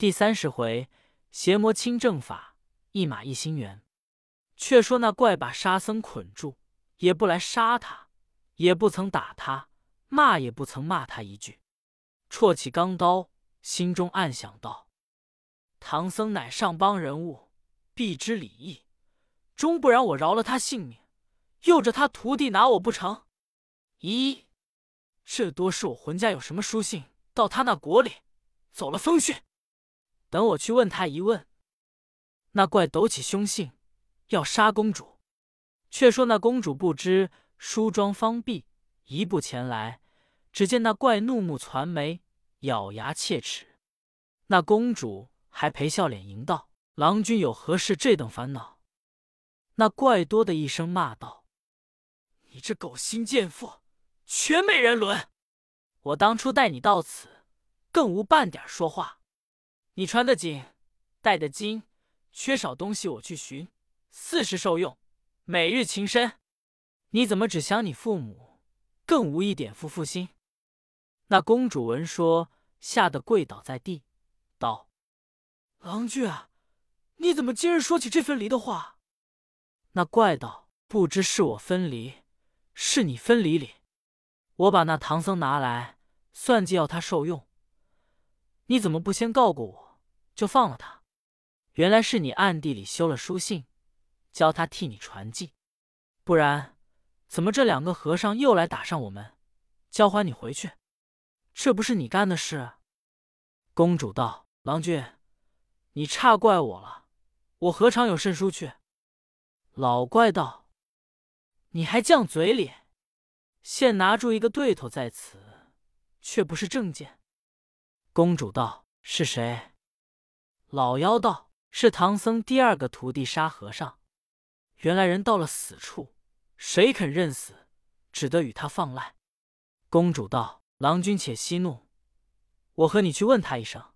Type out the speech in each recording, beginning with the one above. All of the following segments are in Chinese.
第三十回，邪魔清正法，一马一心猿。却说那怪把沙僧捆住，也不来杀他，也不曾打他，骂也不曾骂他一句，绰起钢刀，心中暗想道：“唐僧乃上邦人物，必知礼义，终不然我饶了他性命，又着他徒弟拿我不成？咦，这多是我浑家有什么书信到他那国里，走了风讯。等我去问他一问。”那怪抖起凶性。要杀公主，却说那公主不知梳妆方毕，一步前来，只见那怪怒目攒眉，咬牙切齿。那公主还陪笑脸迎道：“郎君有何事这等烦恼？”那怪多的一声骂道：“你这狗心贱妇，全没人伦！我当初带你到此，更无半点说话。你穿的紧，戴的金，缺少东西我去寻。”四时受用，每日情深，你怎么只想你父母，更无一点夫妇心？那公主闻说，吓得跪倒在地，道：“郎君啊，你怎么今日说起这分离的话？”那怪道：“不知是我分离，是你分离哩。我把那唐僧拿来，算计要他受用，你怎么不先告过我，就放了他？原来是你暗地里修了书信。”教他替你传记，不然怎么这两个和尚又来打上我们，交还你回去？这不是你干的事？公主道：“郎君，你差怪我了，我何尝有甚书去？”老怪道：“你还犟嘴脸？现拿住一个对头在此，却不是正件。”公主道：“是谁？”老妖道：“是唐僧第二个徒弟沙和尚。”原来人到了死处，谁肯认死，只得与他放赖。公主道：“郎君且息怒，我和你去问他一声。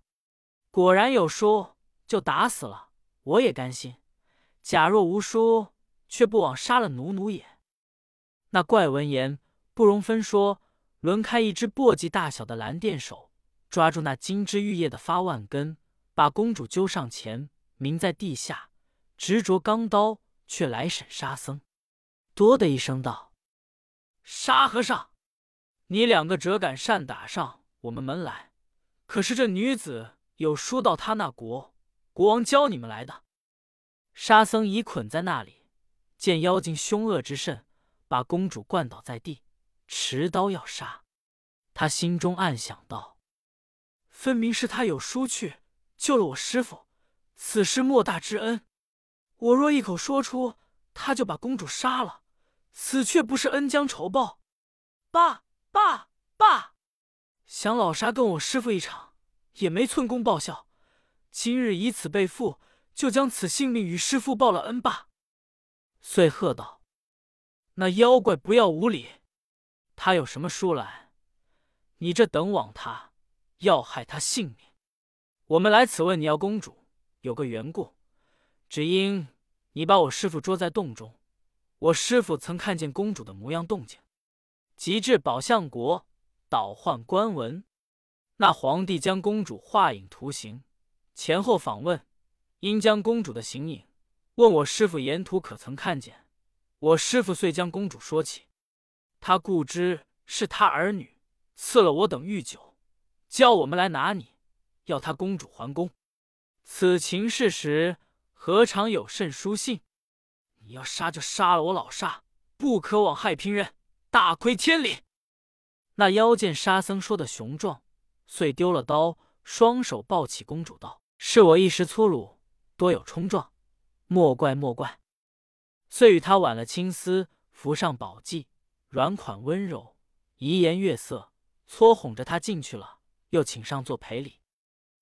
果然有书，就打死了，我也甘心。假若无书，却不枉杀了奴奴也。”那怪闻言，不容分说，抡开一只簸箕大小的蓝电手，抓住那金枝玉叶的发腕根，把公主揪上前，明在地下，执着钢刀。却来审沙僧，多的一声道：“沙和尚，你两个折敢擅打上我们门来？可是这女子有书到他那国，国王教你们来的。”沙僧已捆在那里，见妖精凶恶之甚，把公主灌倒在地，持刀要杀。他心中暗想道：“分明是他有书去救了我师傅，此事莫大之恩。”我若一口说出，他就把公主杀了，此却不是恩将仇报。爸爸爸，想老沙跟我师傅一场，也没寸功报效。今日以此被缚，就将此性命与师傅报了恩罢。遂喝道：“那妖怪不要无礼！他有什么书来？你这等枉他，要害他性命。我们来此问你要公主，有个缘故。”只因你把我师傅捉在洞中，我师傅曾看见公主的模样动静，即至宝象国，倒换官文。那皇帝将公主画影图形，前后访问，因将公主的形影问我师傅沿途可曾看见，我师傅遂将公主说起。他固知是他儿女赐了我等玉酒，叫我们来拿你，要他公主还宫。此情事实。何尝有甚书信？你要杀就杀了我老沙，不可枉害平人，大亏天理。那妖见沙僧说的雄壮，遂丢了刀，双手抱起公主道：“是我一时粗鲁，多有冲撞，莫怪莫怪。”遂与他挽了青丝，扶上宝髻，软款温柔，怡颜悦色，搓哄着他进去了，又请上座赔礼。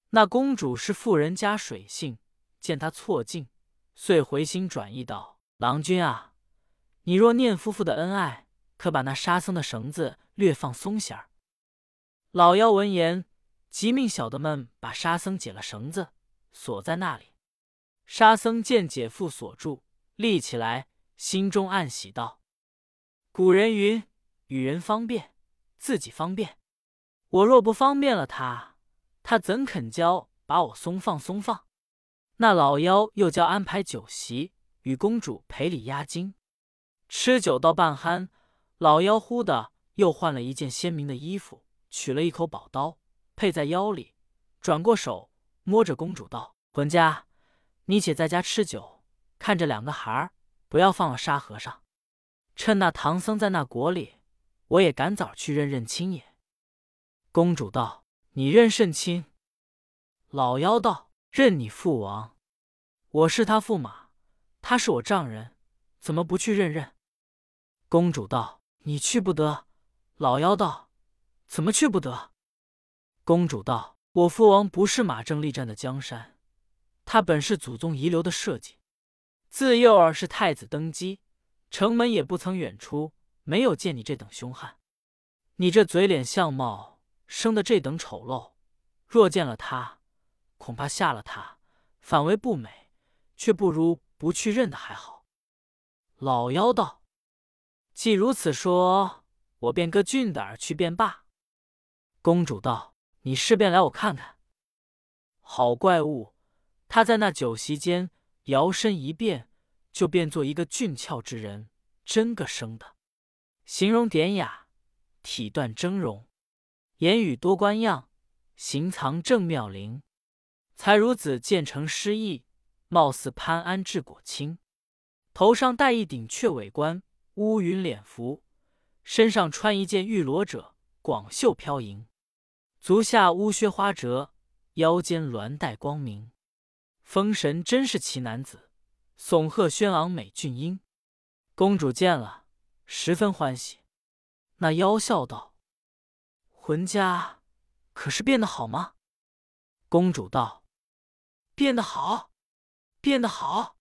那公主是富人家水性。见他错劲，遂回心转意道：“郎君啊，你若念夫妇的恩爱，可把那沙僧的绳子略放松些儿。”老妖闻言，急命小的们把沙僧解了绳子，锁在那里。沙僧见解缚锁住，立起来，心中暗喜道：“古人云，与人方便，自己方便。我若不方便了他，他怎肯教？”把我松放松放。那老妖又叫安排酒席，与公主赔礼压惊。吃酒到半酣，老妖忽的又换了一件鲜明的衣服，取了一口宝刀，配在腰里，转过手摸着公主道：“浑家，你且在家吃酒，看着两个孩儿，不要放了沙和尚。趁那唐僧在那国里，我也赶早去认认亲也。”公主道：“你认甚亲？”老妖道：“认你父王。我是他驸马，他是我丈人，怎么不去认认？”公主道：“你去不得。”老妖道：“怎么去不得？”公主道：“我父王不是马正力战的江山，他本是祖宗遗留的社稷，自幼儿是太子登基，城门也不曾远出，没有见你这等凶悍。你这嘴脸相貌生的这等丑陋，若见了他，恐怕吓了他，反为不美，却不如不去认的还好。”老妖道：“既如此说，我便割俊胆儿去便罢。”公主道。你试便来，我看看。好怪物！他在那酒席间摇身一变，就变做一个俊俏之人，真个生的，形容典雅，体段峥嵘，言语多官样，行藏正妙灵。才如子建成诗意，貌似潘安治果清。头上戴一顶雀尾冠，乌云脸服，身上穿一件玉罗者，广袖飘盈。足下乌靴花折，腰间鸾带光明，风神真是奇男子，耸鹤轩昂美俊英。公主见了，十分欢喜。那妖笑道：“浑家可是变得好吗？”公主道：“变得好，变得好。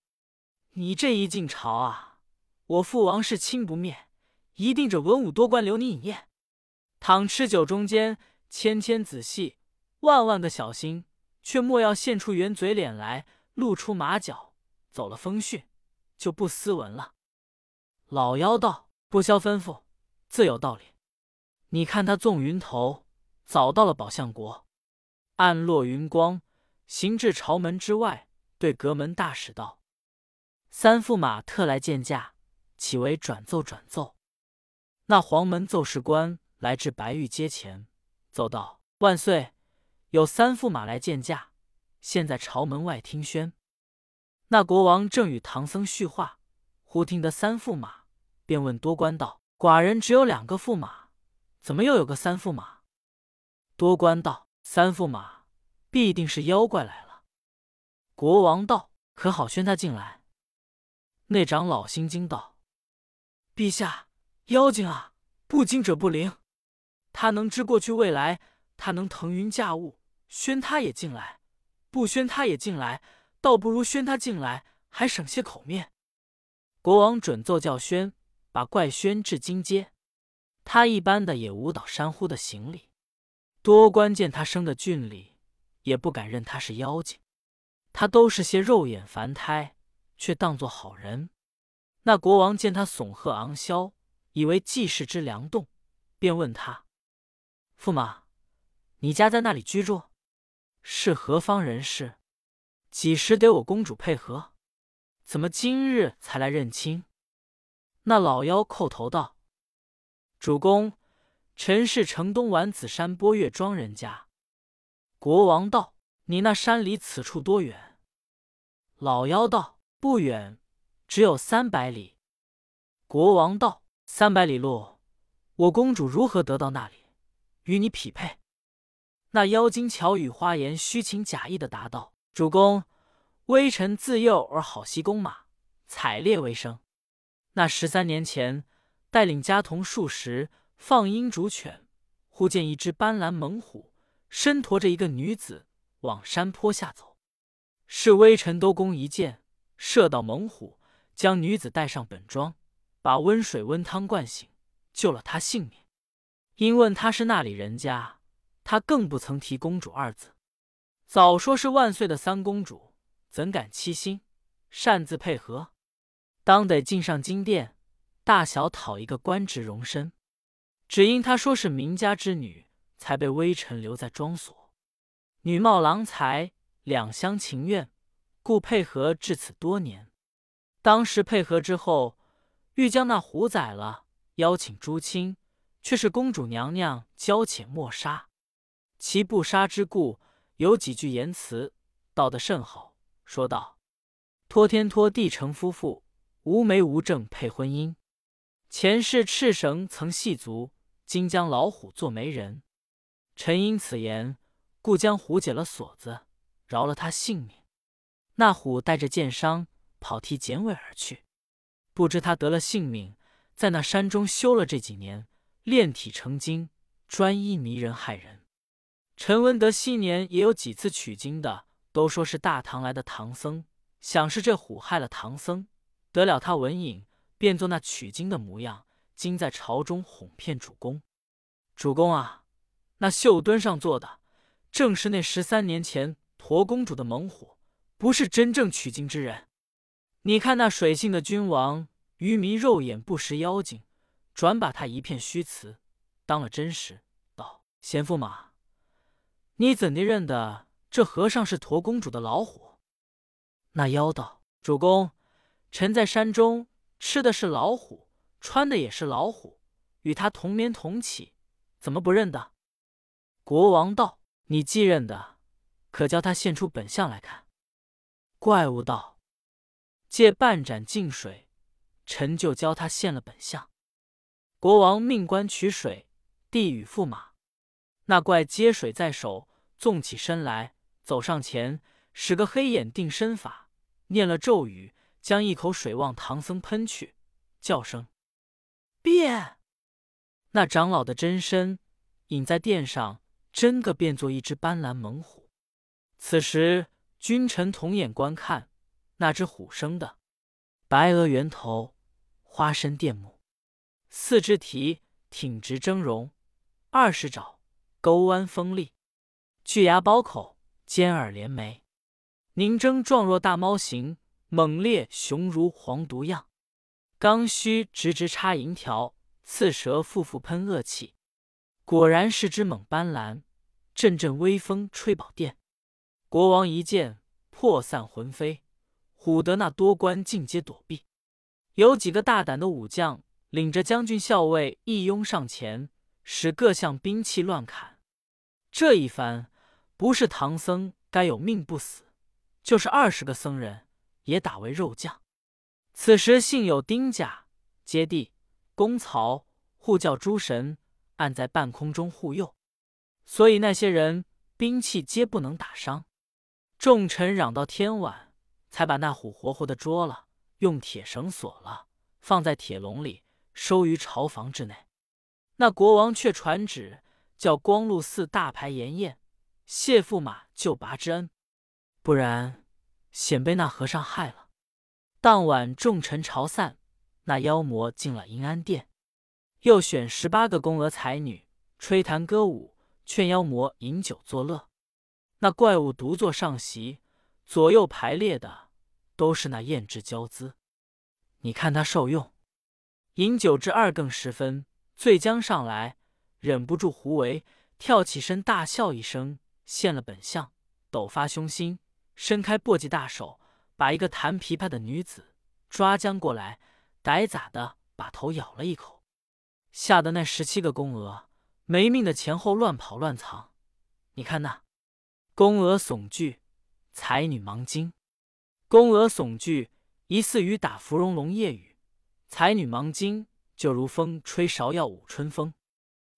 你这一进朝啊，我父王是亲不灭，一定着文武多官留你饮宴。倘吃酒中间。”千千仔细，万万个小心，却莫要现出圆嘴脸来，露出马脚，走了风讯，就不斯文了。老妖道：“不消吩咐，自有道理。你看他纵云头，早到了宝象国，暗落云光，行至朝门之外，对阁门大使道：‘三驸马特来见驾，岂为转奏转奏？’那黄门奏事官来至白玉阶前。”奏道：“万岁，有三驸马来见驾，现在朝门外听宣。”那国王正与唐僧叙话，忽听得三驸马，便问多官道：“寡人只有两个驸马，怎么又有个三驸马？”多官道：“三驸马必定是妖怪来了。”国王道：“可好宣他进来？”那长老心惊道：“陛下，妖精啊，不惊者不灵。”他能知过去未来，他能腾云驾雾，宣他也进来，不宣他也进来，倒不如宣他进来，还省些口面。国王准奏教宣，把怪宣至金阶。他一般的也舞蹈山呼的行礼。多官见他生的俊丽，也不敢认他是妖精。他都是些肉眼凡胎，却当作好人。那国王见他耸鹤昂霄，以为济世之良动，便问他。驸马，你家在那里居住？是何方人士？几时得我公主配合？怎么今日才来认亲？那老妖叩头道：“主公，臣是城东丸子山波月庄人家。”国王道：“你那山离此处多远？”老妖道：“不远，只有三百里。”国王道：“三百里路，我公主如何得到那里？”与你匹配，那妖精巧语花言、虚情假意的答道：“主公，微臣自幼而好习弓马，采猎为生。那十三年前，带领家童数十放鹰逐犬，忽见一只斑斓猛虎，身驮着一个女子往山坡下走。是微臣多弓一箭，射到猛虎，将女子带上本庄，把温水温汤灌醒，救了她性命。”因问他是那里人家，他更不曾提公主二字，早说是万岁的三公主，怎敢欺心，擅自配合？当得进上金殿，大小讨一个官职容身。只因他说是名家之女，才被微臣留在庄所。女貌郎才，两厢情愿，故配合至此多年。当时配合之后，欲将那虎宰了，邀请诸亲，却是公主娘娘娇且莫杀。其不杀之故，有几句言辞，道得甚好，说道：“托天托地成夫妇，无媒无证配婚姻。前世赤绳曾系足，今将老虎做媒人。臣因此言，故将虎解了锁子，饶了他性命。那虎带着箭伤，跑替剪尾而去。不知他得了性命，在那山中修了这几年，炼体成精，专一迷人害人。”陈文德昔年也有几次取经的，都说是大唐来的唐僧，想是这虎害了唐僧，得了他文引，变作那取经的模样，今在朝中哄骗主公。主公啊，那绣墩上坐的，正是那十三年前驼公主的猛虎，不是真正取经之人。你看那水性的君王，愚迷肉眼不识妖精，转把他一片虚词当了真实，道：“贤驸马。”你怎地认得这和尚是驼公主的老虎？那妖道：“主公，臣在山中吃的是老虎，穿的也是老虎，与他同眠同起，怎么不认得？”国王道：“你既认得，可教他现出本相来看。”怪物道：“借半盏净水，臣就教他现了本相。”国王命官取水，递与驸马。那怪接水在手。纵起身来，走上前，使个黑眼定身法，念了咒语，将一口水往唐僧喷去，叫声变。那长老的真身隐在殿上，真个变作一只斑斓猛虎。此时君臣同眼观看，那只虎生的白额圆头，花身电目，四肢蹄挺直峥嵘，二十爪钩弯锋利。巨牙包口，尖耳连眉，凝睁状若大猫形，猛烈雄如黄毒样。刚须直直插银条，刺舌复复喷恶气。果然是只猛斑斓，阵阵微风吹宝殿。国王一见，魄散魂飞，唬得那多官尽皆躲避。有几个大胆的武将，领着将军校尉一拥上前，使各项兵器乱砍。这一番。不是唐僧该有命不死，就是二十个僧人也打为肉酱。此时幸有丁甲、接地、公曹护教诸神按在半空中护佑，所以那些人兵器皆不能打伤。众臣嚷到天晚，才把那虎活活的捉了，用铁绳锁了，放在铁笼里，收于朝房之内。那国王却传旨，叫光禄寺大排筵宴。谢驸马救拔之恩，不然险被那和尚害了。当晚众臣朝散，那妖魔进了银安殿，又选十八个宫娥才女，吹弹歌舞，劝妖魔饮酒作乐。那怪物独坐上席，左右排列的都是那艳质娇姿。你看他受用，饮酒至二更时分，醉将上来，忍不住胡为，跳起身大笑一声。现了本相，抖发凶心，伸开簸箕大手，把一个弹琵琶的女子抓将过来，歹咋的把头咬了一口，吓得那十七个宫娥没命的前后乱跑乱藏。你看那宫娥悚惧，才女忙惊。宫娥悚惧，疑似雨打芙蓉龙夜雨；才女忙惊，就如风吹芍药舞春风。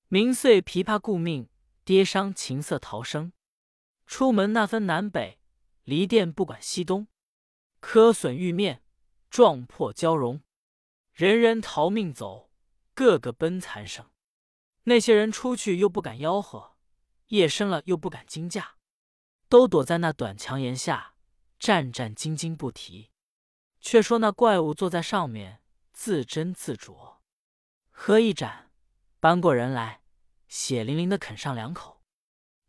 鸣碎琵琶顾命，跌伤琴瑟逃生。出门那分南北，离殿不管西东，磕损玉面，撞破交容，人人逃命走，个个奔残生。那些人出去又不敢吆喝，夜深了又不敢惊驾，都躲在那短墙檐下，战战兢兢不提。却说那怪物坐在上面，自斟自酌，喝一盏，搬过人来，血淋淋的啃上两口。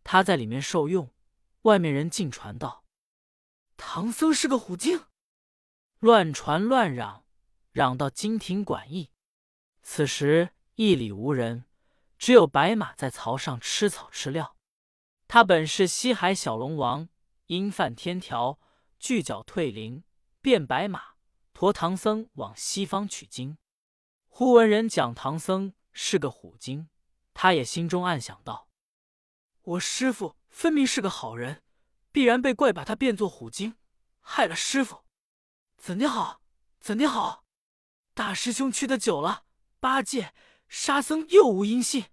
他在里面受用。外面人尽传道，唐僧是个虎精，乱传乱嚷，嚷到金庭馆驿。此时驿里无人，只有白马在槽上吃草吃料。他本是西海小龙王，因犯天条，拒缴退灵，变白马，驮唐僧往西方取经。忽闻人讲唐僧是个虎精，他也心中暗想道：“我师傅分明是个好人，必然被怪把他变作虎精，害了师傅，怎的好？怎的好？大师兄去的久了，八戒、沙僧又无音信。”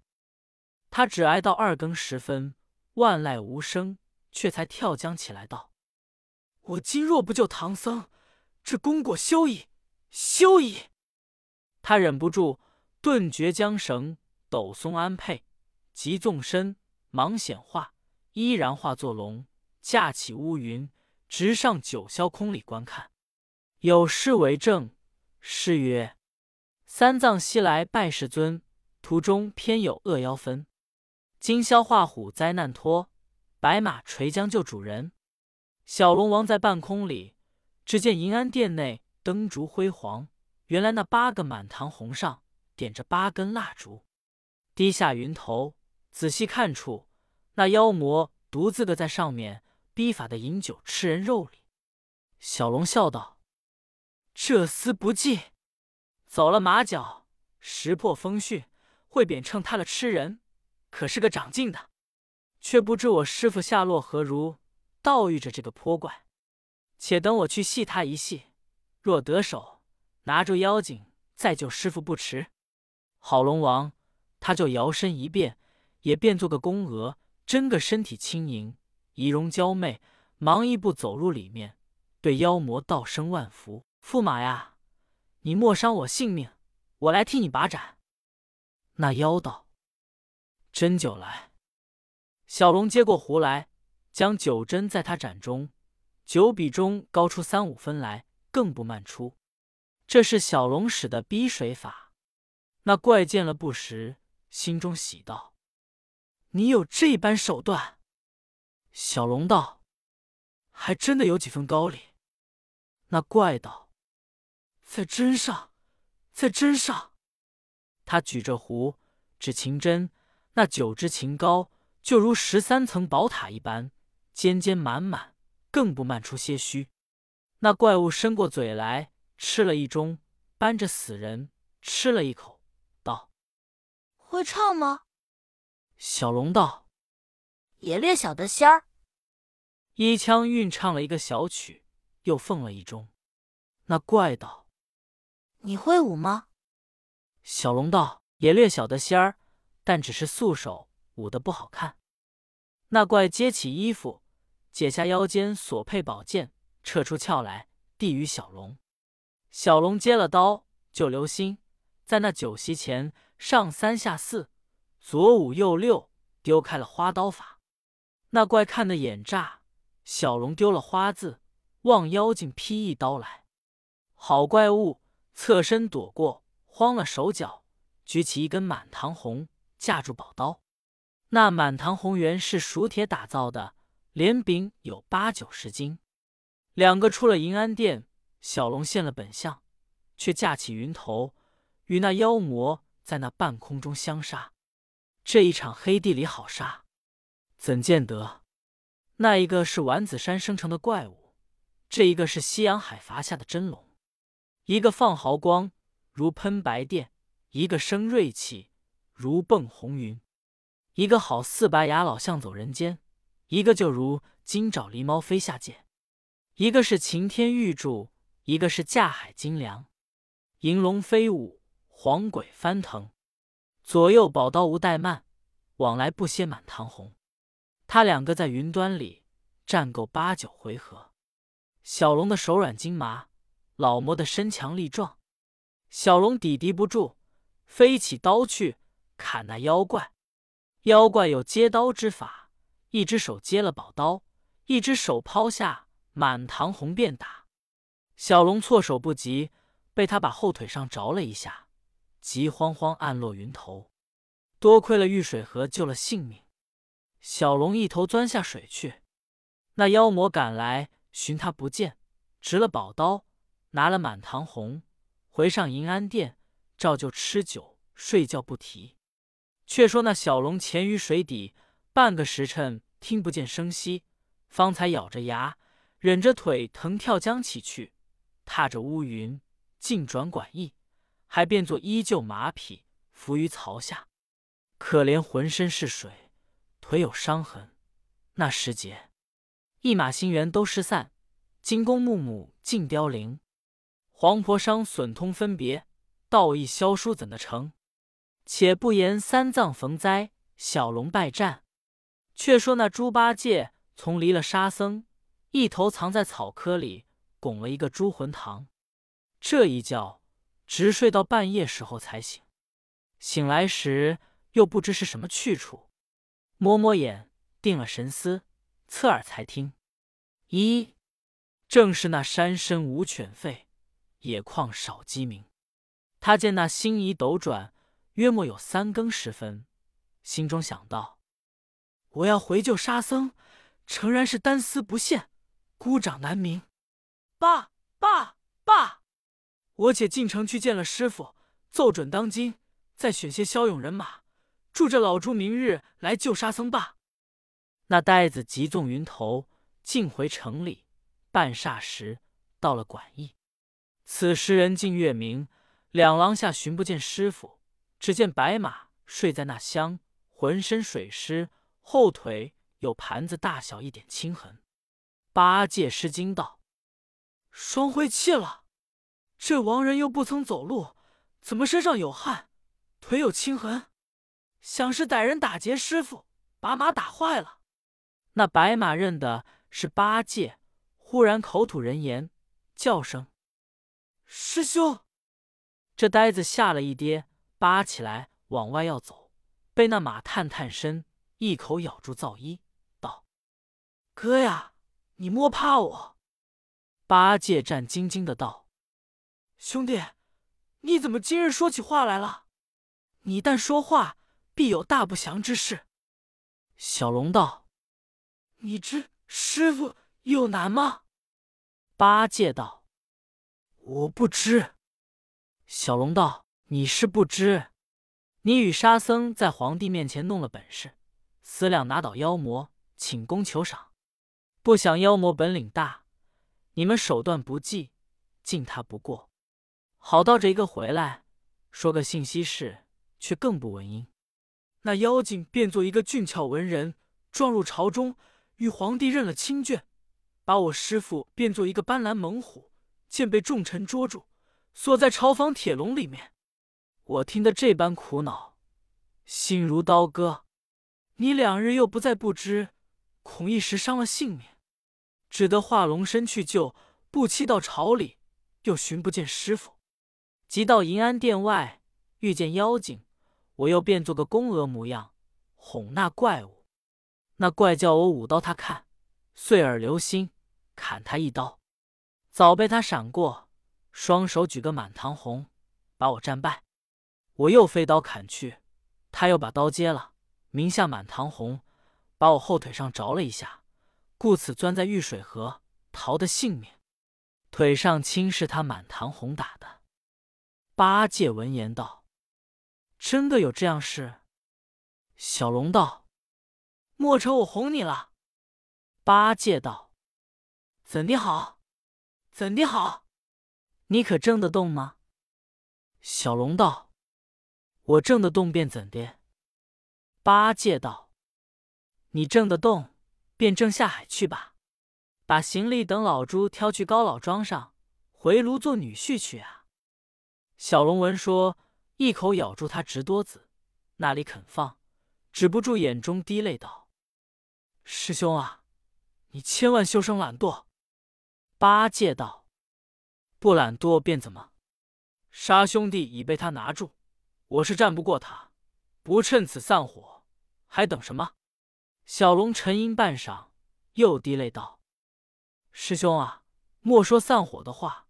他只挨到二更时分，万籁无声，却才跳江起来道：“我今若不救唐僧，这功果休矣，休矣！”他忍不住，顿绝缰绳，抖松鞍辔，急纵身，忙显化，依然化作龙，驾起乌云，直上九霄空里观看。有诗为证，诗曰：“三藏西来拜世尊，途中偏有恶妖分。今宵画虎灾难脱，白马垂缰救主人。”小龙王在半空里，只见银安殿内灯烛辉煌。原来那八个满堂红上点着八根蜡烛，低下云头，仔细看处，那妖魔独自个在上面逼法的饮酒吃人肉里。小龙笑道：“这厮不济，走了马脚，识破风讯，会贬称他了吃人，可是个长进的。却不知我师傅下落何如，倒遇着这个泼怪。且等我去戏他一戏，若得手。”拿住妖精，再救师傅不迟。好龙王，他就摇身一变，也变做个宫娥，真个身体轻盈，仪容娇媚，忙一步走入里面，对妖魔道声万福：“驸马呀，你莫伤我性命，我来替你把盏。”那妖道：“斟酒来。”小龙接过壶来，将酒斟在他盏中，酒比中高出三五分来，更不慢出。这是小龙使的逼水法。那怪见了不时，心中喜道：“你有这般手段。”小龙道：“还真的有几分高理。”那怪道：“在针上，在针上。”他举着壶，指琴针，那九支琴高，就如十三层宝塔一般，尖尖满满，更不漫出些虚。那怪物伸过嘴来。吃了一盅，搬着死人吃了一口，道：“会唱吗？”小龙道：“也略晓得仙儿。”一腔韵唱了一个小曲，又奉了一盅。那怪道：“你会舞吗？”小龙道：“也略晓得仙儿，但只是素手，舞的不好看。”那怪揭起衣服，解下腰间所佩宝剑，撤出鞘来，递与小龙。小龙接了刀，就留心在那酒席前上三下四，左五右六，丢开了花刀法。那怪看得眼炸，小龙丢了花字，望妖精劈一刀来。好怪物侧身躲过，慌了手脚，举起一根满堂红架住宝刀。那满堂红原是熟铁打造的，连柄有八九十斤。两个出了银安殿。小龙现了本相，却架起云头，与那妖魔在那半空中相杀。这一场黑地里好杀，怎见得？那一个是丸子山生成的怪物，这一个是西洋海伐下的真龙。一个放毫光，如喷白电；一个生锐气，如蹦红云。一个好似白牙老象走人间，一个就如金爪狸猫飞下界。一个是擎天玉柱。一个是架海金梁，银龙飞舞，黄鬼翻腾，左右宝刀无怠慢，往来不歇满堂红。他两个在云端里战够八九回合，小龙的手软筋麻，老魔的身强力壮。小龙抵敌不住，飞起刀去砍那妖怪。妖怪有接刀之法，一只手接了宝刀，一只手抛下满堂红便打。小龙措手不及，被他把后腿上着了一下，急慌慌按落云头。多亏了玉水河救了性命，小龙一头钻下水去。那妖魔赶来寻他不见，执了宝刀，拿了满堂红，回上银安殿，照旧吃酒睡觉不提。却说那小龙潜于水底半个时辰，听不见声息，方才咬着牙，忍着腿疼跳江起去，踏着乌云，尽转管驿，还变作依旧马匹伏于槽下。可怜浑身是水，腿有伤痕。那时节，一马心猿都失散，金公木母尽凋零，黄婆伤损通分别，道义萧疏怎的成？且不言三藏逢灾，小龙败战，却说那猪八戒从离了沙僧，一头藏在草窠里，拱了一个猪魂堂。这一觉直睡到半夜时候才醒，醒来时又不知是什么去处，摸摸眼，定了神思，侧耳才听，咦，正是那山深无犬吠，野旷少鸡鸣。他见那星移斗转。约莫有三更时分，心中想到：“我要回救沙僧，诚然是单丝不线，孤掌难鸣。爸爸爸，我且进城去见了师傅，奏准当今，再选些骁勇人马，助着老猪明日来救沙僧罢。”那呆子急纵云头，径回城里。半霎时，到了馆驿。此时人尽月明，两廊下寻不见师傅。只见白马睡在那厢，浑身水湿，后腿有盘子大小一点青痕。八戒失惊道：“双灰气了！这亡人又不曾走路，怎么身上有汗，腿有青痕？想是歹人打劫师傅，把马打坏了。”那白马认的是八戒，忽然口吐人言，叫声：“师兄！”这呆子吓了一跌。扒起来往外要走，被那马探探身，一口咬住皂衣，道：“哥呀，你莫怕我。”八戒战兢兢的道：“兄弟，你怎么今日说起话来了？你但说话，必有大不祥之事。”小龙道：“你知师傅有难吗？”八戒道：“我不知。”小龙道。你是不知，你与沙僧在皇帝面前弄了本事，思量拿倒妖魔，请功求赏。不想妖魔本领大，你们手段不济，敬他不过。好到这一个回来，说个信息事，却更不闻音。那妖精变作一个俊俏文人，撞入朝中，与皇帝认了亲眷，把我师傅变作一个斑斓猛虎，见被众臣捉住，锁在朝房铁笼里面。我听得这般苦恼，心如刀割。你两日又不在不知，恐一时伤了性命，只得化龙身去救。不期到朝里，又寻不见师傅。即到银安殿外，遇见妖精，我又变做个宫娥模样，哄那怪物。那怪叫我舞刀他看，碎耳流心，砍他一刀，早被他闪过，双手举个满堂红，把我战败。我又飞刀砍去，他又把刀接了，名下满堂红，把我后腿上着了一下，故此钻在玉水河，逃得性命。腿上青是他满堂红打的。八戒闻言道：“真的有这样事？”小龙道：“莫愁我哄你了。”八戒道：“怎的好？怎的好？你可挣得动吗？”小龙道。我挣得动便怎的？八戒道：“你挣得动，便挣下海去吧，把行李等老猪挑去高老庄上，回炉做女婿去啊。”小龙闻说，一口咬住他直多子，那里肯放，止不住眼中滴泪道：“师兄啊，你千万休生懒惰。”八戒道：“不懒惰便怎么？沙兄弟已被他拿住。”我是战不过他，不趁此散伙，还等什么？小龙沉吟半晌，又滴泪道：“师兄啊，莫说散伙的话，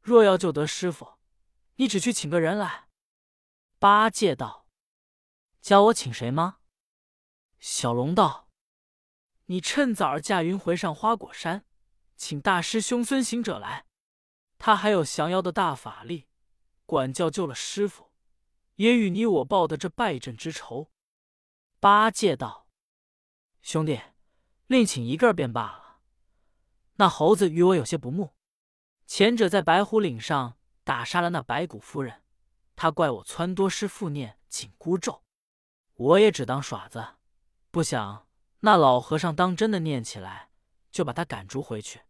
若要救得师傅，你只去请个人来。”八戒道：“教我请谁吗？”小龙道：“你趁早儿驾云回上花果山，请大师兄孙行者来，他还有降妖的大法力，管教救了师傅。”也与你我报的这败阵之仇。八戒道：“兄弟，另请一个便罢了。那猴子与我有些不睦。前者在白虎岭上打杀了那白骨夫人，他怪我撺掇师父念紧箍咒，我也只当耍子，不想那老和尚当真的念起来，就把他赶逐回去。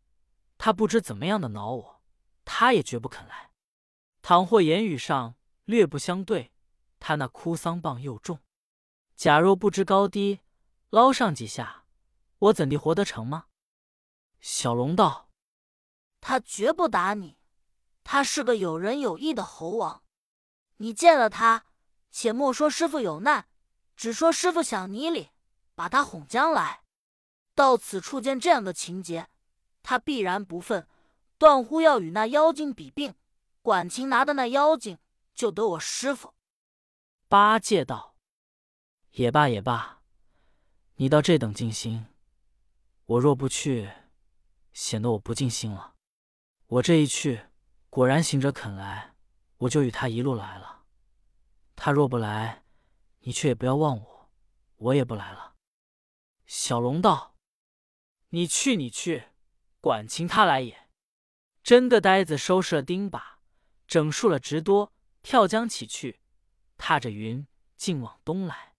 他不知怎么样的恼我，他也绝不肯来。倘或言语上略不相对，他那哭丧棒又重，假若不知高低，捞上几下，我怎地活得成吗？小龙道。他绝不打你，他是个有仁有义的猴王。你见了他，且莫说师傅有难，只说师傅想你里，把他哄将来。到此处见这样的情节，他必然不忿，断乎要与那妖精比病。管情拿的那妖精，就得我师傅。八戒道：“也罢也罢，你到这等尽心，我若不去，显得我不尽心了。”我这一去，果然行者肯来，我就与他一路来了。他若不来，你却也不要忘我，我也不来了。小龙道：“你去，你去，管情他来也。”真个呆子收拾了钉耙，整束了直多，跳江起去，踏着云径往东来。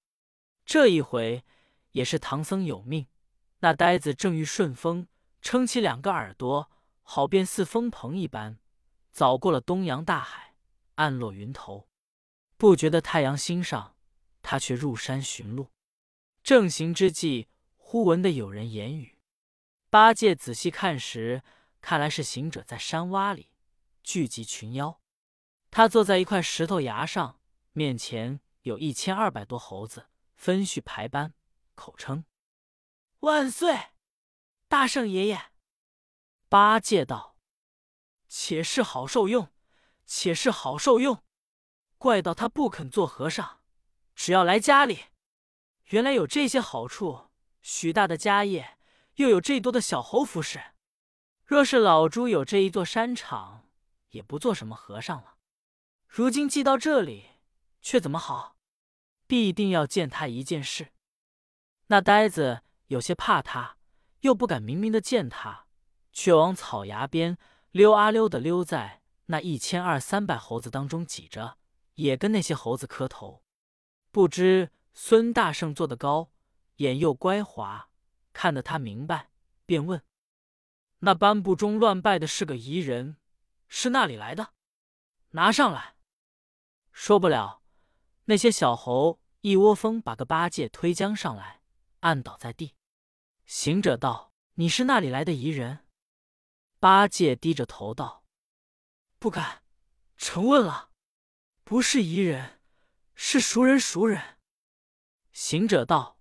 这一回也是唐僧有命，那呆子正遇顺风，撑起两个耳朵。好便似风蓬一般，早过了东洋大海，暗落云头，不觉得太阳兴上，他却入山寻路。正行之际，忽闻得有人言语。八戒仔细看时，看来是行者在山洼里聚集群妖。他坐在一块石头崖上，面前有一千二百多猴子，分序排班，口称：“万岁，大圣爷爷。”八戒道：“且是好受用，且是好受用。怪道他不肯做和尚，只要来家里。原来有这些好处，许大的家业，又有这多的小猴服侍。若是老朱有这一座山场，也不做什么和尚了。如今寄到这里，却怎么好？必定要见他一件事。那呆子有些怕他，又不敢明明的见他。”却往草崖边溜啊溜的溜，在那一千二三百猴子当中挤着，也跟那些猴子磕头。不知孙大圣坐得高，眼又乖滑，看得他明白，便问：“那颁布中乱拜的是个夷人，是那里来的？拿上来。”说不了，那些小猴一窝蜂把个八戒推将上来，按倒在地。行者道：“你是那里来的夷人？”八戒低着头道：“不敢，承问了，不是疑人，是熟人。熟人。”行者道：“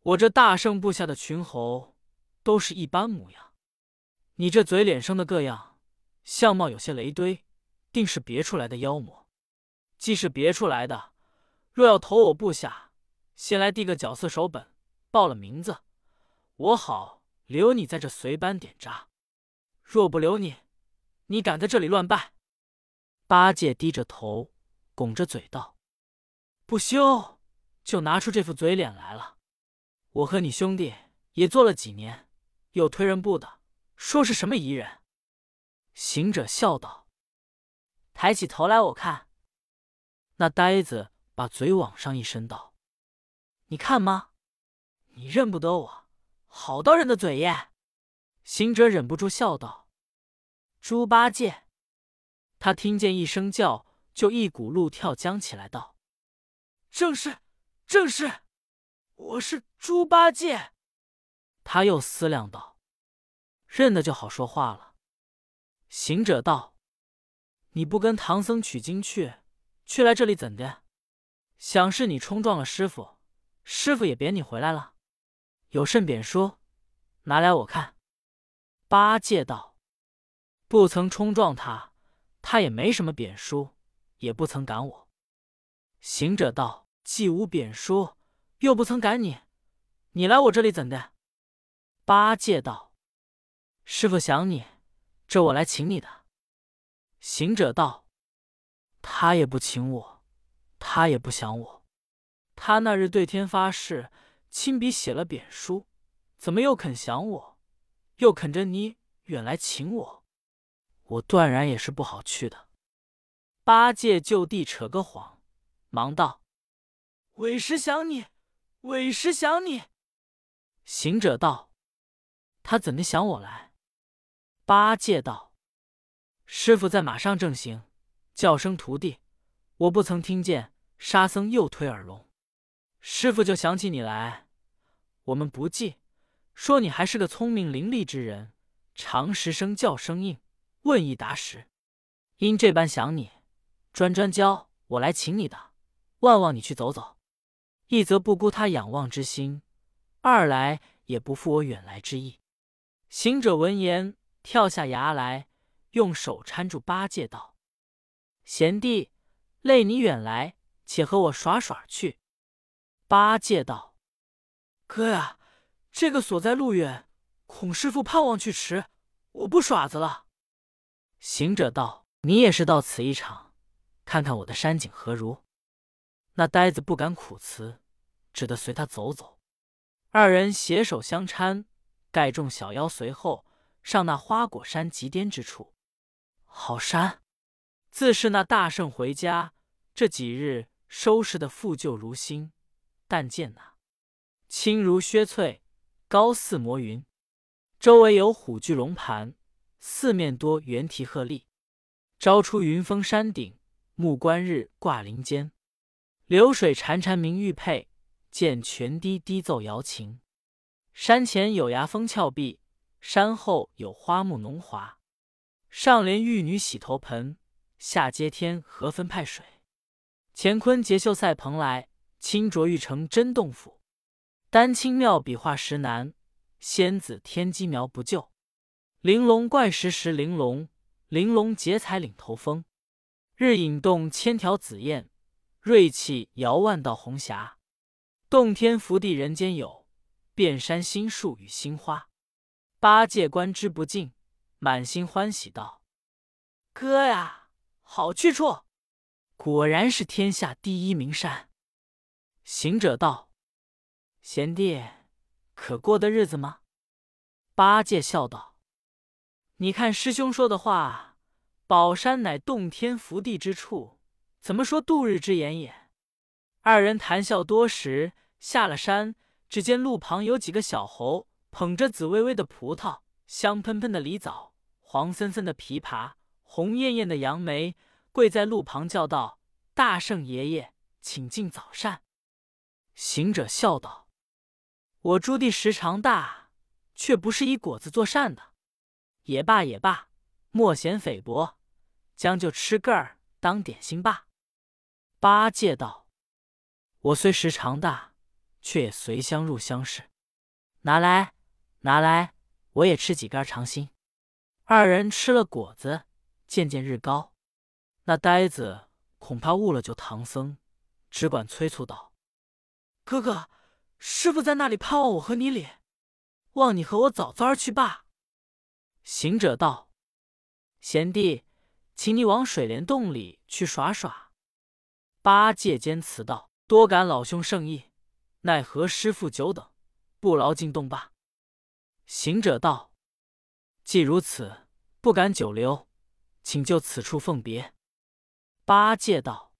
我这大圣部下的群猴，都是一般模样。你这嘴脸生的各样，相貌有些雷堆，定是别出来的妖魔。既是别出来的，若要投我部下，先来递个角色手本，报了名字，我好留你在这随班点扎。”若不留你，你敢在这里乱拜？八戒低着头，拱着嘴道：“不休，就拿出这副嘴脸来了。我和你兄弟也做了几年，又推人部的，说是什么疑人？”行者笑道：“抬起头来，我看。”那呆子把嘴往上一伸道：“你看吗？你认不得我？好刀人的嘴耶！”行者忍不住笑道：“猪八戒。”他听见一声叫，就一骨碌跳将起来，道：“正是，正是，我是猪八戒。”他又思量道：“认得就好说话了。”行者道：“你不跟唐僧取经去，去来这里怎的？想是你冲撞了师傅，师傅也贬你回来了？有甚贬书，拿来我看。”八戒道：“不曾冲撞他，他也没什么贬书，也不曾赶我。”行者道：“既无贬书，又不曾赶你，你来我这里怎的？”八戒道：“师傅想你，这我来请你的。”行者道：“他也不请我，他也不想我。他那日对天发誓，亲笔写了贬书，怎么又肯降我，又肯着你远来请我？我断然也是不好去的。”八戒就地扯个谎，忙道：“委实想你，委实想你。”行者道：“他怎的想我来？”八戒道：“师傅在马上正行，叫声徒弟，我不曾听见。沙僧又推耳聋，师傅就想起你来。我们不记，说你还是个聪明伶俐之人，常识声叫声应，问一答十。因这般想你。”专专教我来请你的，万望你去走走。一则不辜他仰望之心，二来也不负我远来之意。行者闻言，跳下崖来，用手搀住八戒，道：“贤弟，累你远来，且和我耍耍去。”八戒道：“哥呀，这个所在路远，孔师傅盼望去迟，我不耍子了。”行者道：“你也是到此一场。”看看我的山景何如？那呆子不敢苦辞，只得随他走走。二人携手相搀，盖众小妖随后上那花果山极巅之处。好山，自是那大圣回家这几日收拾的复旧如新。但见那青如薛翠，高似摩云，周围有虎踞龙盘，四面多猿啼鹤唳，朝出云峰山顶。暮观日挂林间，流水潺潺鸣玉佩，见泉滴滴奏瑶琴。山前有崖峰峭壁，山后有花木浓华。上连玉女洗头盆，下接天河分派水。乾坤结秀赛蓬莱，清浊玉成真洞府。丹青妙笔画石难，仙子天机描不就。玲珑怪石石玲珑，玲珑结彩领头峰。日影动千条紫燕，瑞气摇万道红霞。洞天福地人间有，遍山新树与新花。八戒观之不尽，满心欢喜道：“哥呀，好去处！果然是天下第一名山。”行者道：“贤弟，可过的日子吗？”八戒笑道：“你看师兄说的话。”宝山乃洞天福地之处，怎么说度日之言也？二人谈笑多时，下了山，只见路旁有几个小猴，捧着紫薇薇的葡萄，香喷喷的梨枣，黄森森的枇杷，红艳艳的杨梅，跪在路旁叫道：“大圣爷爷，请进早膳。”行者笑道：“我朱棣时长大，却不是以果子做膳的。也罢也罢，莫嫌菲薄。”将就吃个儿当点心罢。八戒道：“我虽时长大，却也随香入乡试。拿来，拿来，我也吃几根尝心。”二人吃了果子，渐渐日高。那呆子恐怕误了救唐僧，只管催促道：“哥哥，师傅在那里盼望我和你礼，望你和我早早儿去罢。”行者道：“贤弟。”请你往水帘洞里去耍耍。八戒坚辞道：“多感老兄圣意，奈何师傅久等，不劳进洞罢。”行者道：“既如此，不敢久留，请就此处奉别。”八戒道：“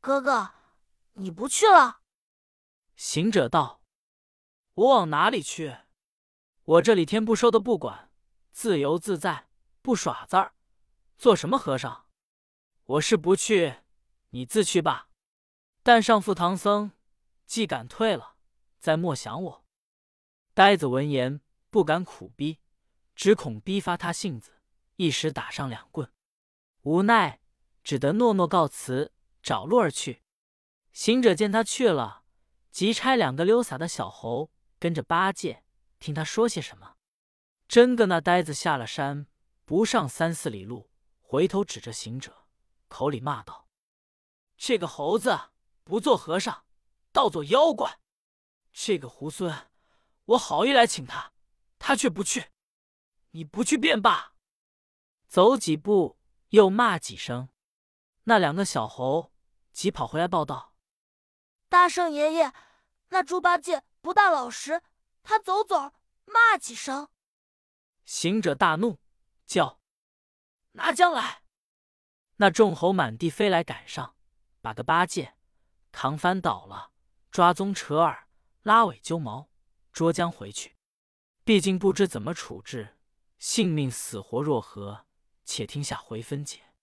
哥哥，你不去了？”行者道：“我往哪里去？我这里天不收的不管，自由自在，不耍字儿。”做什么和尚？我是不去，你自去吧。但上父唐僧，既敢退了，再莫想我。呆子闻言不敢苦逼，只恐逼发他性子，一时打上两棍。无奈只得诺诺告辞，找路而去。行者见他去了，即差两个溜洒的小猴跟着八戒，听他说些什么。真个那呆子下了山，不上三四里路。回头指着行者，口里骂道：“这个猴子不做和尚，倒做妖怪！这个猢狲，我好意来请他，他却不去。你不去便罢。”走几步，又骂几声。那两个小猴急跑回来报道：“大圣爷爷，那猪八戒不大老实，他走走骂几声。行者大怒，叫拿将来。那众猴满地飞来，赶上，把个八戒扛翻倒了，抓鬃扯耳，拉尾揪毛，捉将回去。毕竟不知怎么处置，性命死活若何？且听下回分解。